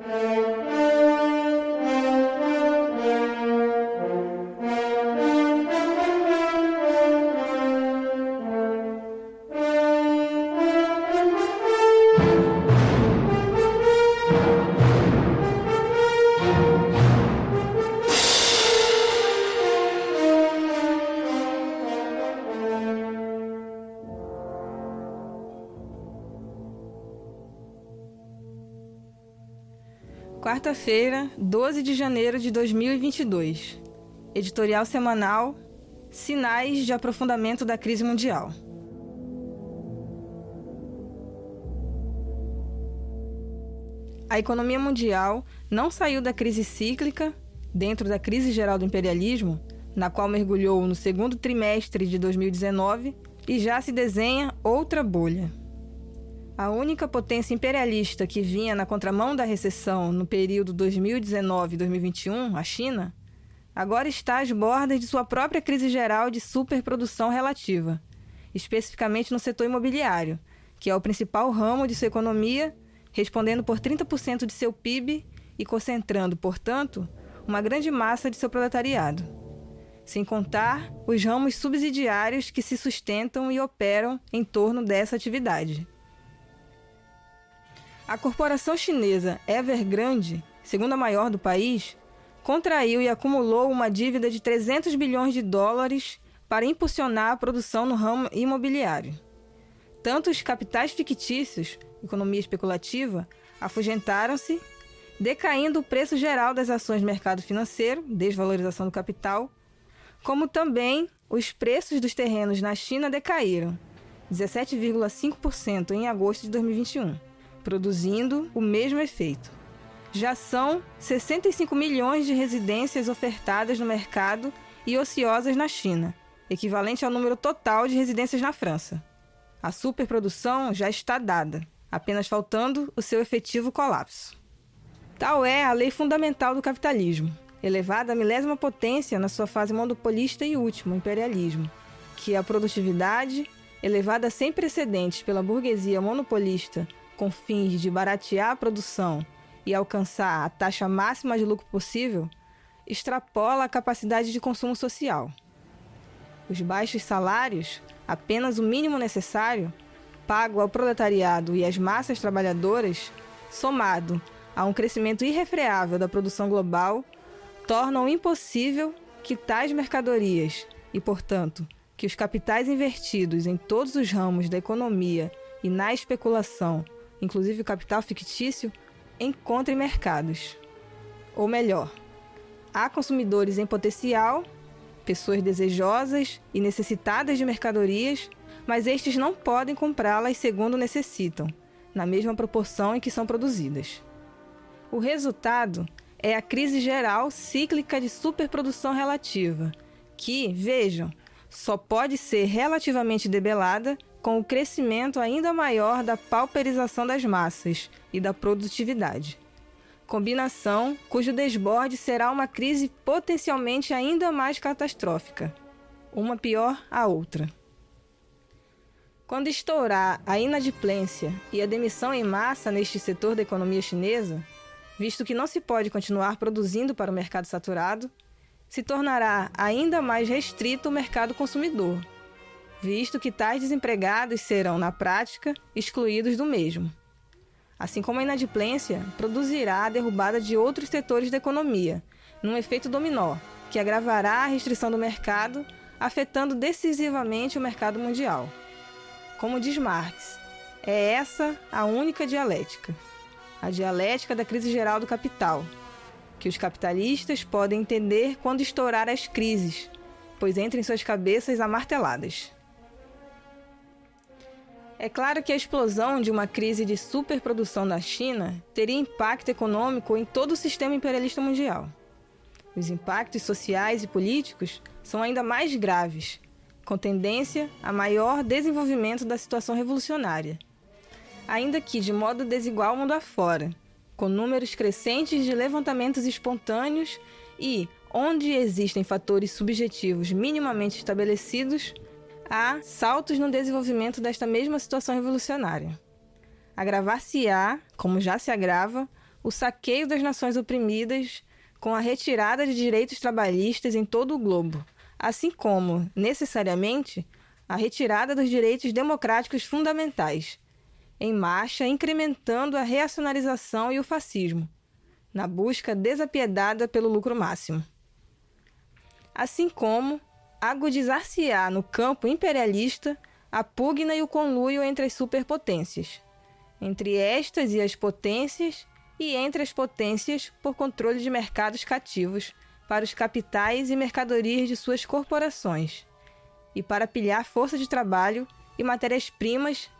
Mm-hmm. Quarta-feira, 12 de janeiro de 2022. Editorial semanal Sinais de aprofundamento da crise mundial. A economia mundial não saiu da crise cíclica, dentro da crise geral do imperialismo, na qual mergulhou no segundo trimestre de 2019, e já se desenha outra bolha. A única potência imperialista que vinha na contramão da recessão no período 2019-2021, a China, agora está às bordas de sua própria crise geral de superprodução relativa, especificamente no setor imobiliário, que é o principal ramo de sua economia, respondendo por 30% de seu PIB e concentrando, portanto, uma grande massa de seu proletariado. Sem contar os ramos subsidiários que se sustentam e operam em torno dessa atividade. A corporação chinesa Evergrande, segunda maior do país, contraiu e acumulou uma dívida de 300 bilhões de dólares para impulsionar a produção no ramo imobiliário. Tanto os capitais fictícios, economia especulativa, afugentaram-se, decaindo o preço geral das ações do mercado financeiro, desvalorização do capital, como também os preços dos terrenos na China decaíram, 17,5% em agosto de 2021 produzindo o mesmo efeito. Já são 65 milhões de residências ofertadas no mercado e ociosas na China, equivalente ao número total de residências na França. A superprodução já está dada, apenas faltando o seu efetivo colapso. Tal é a lei fundamental do capitalismo, elevada à milésima potência na sua fase monopolista e última, imperialismo, que a produtividade, elevada sem precedentes pela burguesia monopolista com fins de baratear a produção e alcançar a taxa máxima de lucro possível, extrapola a capacidade de consumo social. Os baixos salários, apenas o mínimo necessário, pago ao proletariado e às massas trabalhadoras, somado a um crescimento irrefreável da produção global, tornam impossível que tais mercadorias e, portanto, que os capitais investidos em todos os ramos da economia e na especulação inclusive o capital fictício, encontre mercados. Ou melhor, há consumidores em potencial, pessoas desejosas e necessitadas de mercadorias, mas estes não podem comprá-las segundo necessitam, na mesma proporção em que são produzidas. O resultado é a crise geral cíclica de superprodução relativa, que, vejam, só pode ser relativamente debelada com o crescimento ainda maior da pauperização das massas e da produtividade. Combinação cujo desborde será uma crise potencialmente ainda mais catastrófica, uma pior a outra. Quando estourar a inadimplência e a demissão em massa neste setor da economia chinesa, visto que não se pode continuar produzindo para o mercado saturado, se tornará ainda mais restrito o mercado consumidor visto que tais desempregados serão, na prática, excluídos do mesmo. Assim como a inadimplência produzirá a derrubada de outros setores da economia, num efeito dominó, que agravará a restrição do mercado, afetando decisivamente o mercado mundial. Como diz Marx, é essa a única dialética, a dialética da crise geral do capital, que os capitalistas podem entender quando estourar as crises, pois entra em suas cabeças amarteladas. É claro que a explosão de uma crise de superprodução da China teria impacto econômico em todo o sistema imperialista mundial. Os impactos sociais e políticos são ainda mais graves, com tendência a maior desenvolvimento da situação revolucionária, ainda que de modo desigual mundo afora, com números crescentes de levantamentos espontâneos e, onde existem fatores subjetivos minimamente estabelecidos, há saltos no desenvolvimento desta mesma situação revolucionária. Agravar-se-á, como já se agrava, o saqueio das nações oprimidas com a retirada de direitos trabalhistas em todo o globo, assim como, necessariamente, a retirada dos direitos democráticos fundamentais, em marcha incrementando a reacionarização e o fascismo, na busca desapiedada pelo lucro máximo. Assim como agudizar-se-á no campo imperialista a pugna e o conluio entre as superpotências, entre estas e as potências e entre as potências por controle de mercados cativos para os capitais e mercadorias de suas corporações, e para pilhar força de trabalho e matérias-primas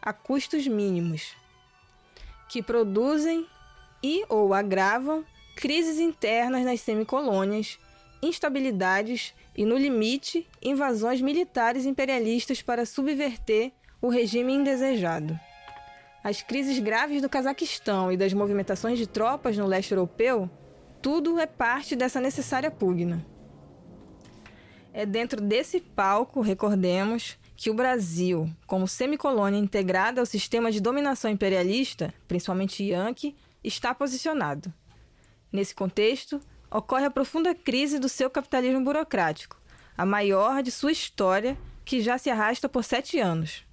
a custos mínimos, que produzem e ou agravam crises internas nas semicolônias, instabilidades e, no limite, invasões militares imperialistas para subverter o regime indesejado. As crises graves do Cazaquistão e das movimentações de tropas no leste europeu, tudo é parte dessa necessária pugna. É dentro desse palco, recordemos, que o Brasil, como semicolônia integrada ao sistema de dominação imperialista, principalmente Yankee, está posicionado. Nesse contexto, ocorre a profunda crise do seu capitalismo burocrático, a maior de sua história, que já se arrasta por sete anos.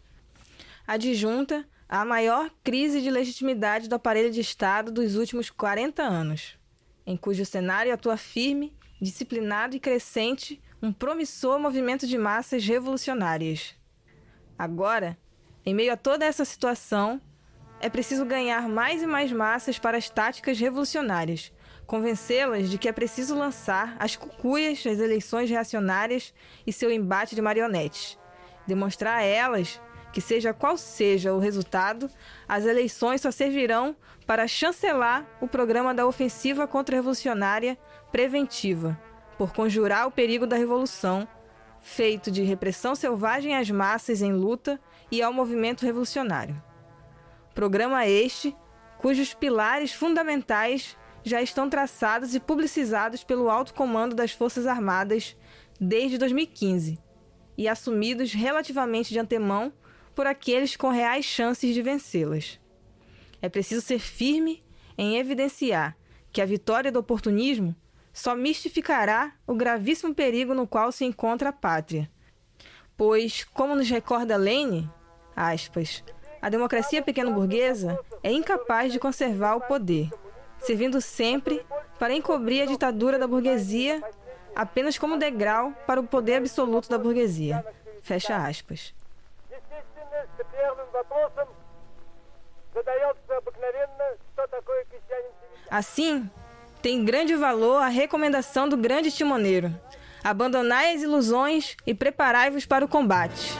Adjunta à maior crise de legitimidade do aparelho de Estado dos últimos 40 anos, em cujo cenário atua firme, disciplinado e crescente um promissor movimento de massas revolucionárias. Agora, em meio a toda essa situação, é preciso ganhar mais e mais massas para as táticas revolucionárias, convencê-las de que é preciso lançar as cucuias das eleições reacionárias e seu embate de marionetes. Demonstrar a elas que, seja qual seja o resultado, as eleições só servirão para chancelar o programa da ofensiva contra-revolucionária preventiva, por conjurar o perigo da revolução, feito de repressão selvagem às massas em luta e ao movimento revolucionário. Programa este cujos pilares fundamentais já estão traçados e publicizados pelo alto comando das Forças Armadas desde 2015 e assumidos relativamente de antemão por aqueles com reais chances de vencê-las. É preciso ser firme em evidenciar que a vitória do oportunismo só mistificará o gravíssimo perigo no qual se encontra a pátria. Pois, como nos recorda Lane, aspas, a democracia pequeno-burguesa é incapaz de conservar o poder servindo sempre para encobrir a ditadura da burguesia apenas como degrau para o poder absoluto da burguesia. Fecha aspas. Assim, tem grande valor a recomendação do grande timoneiro. Abandonai as ilusões e preparai-vos para o combate.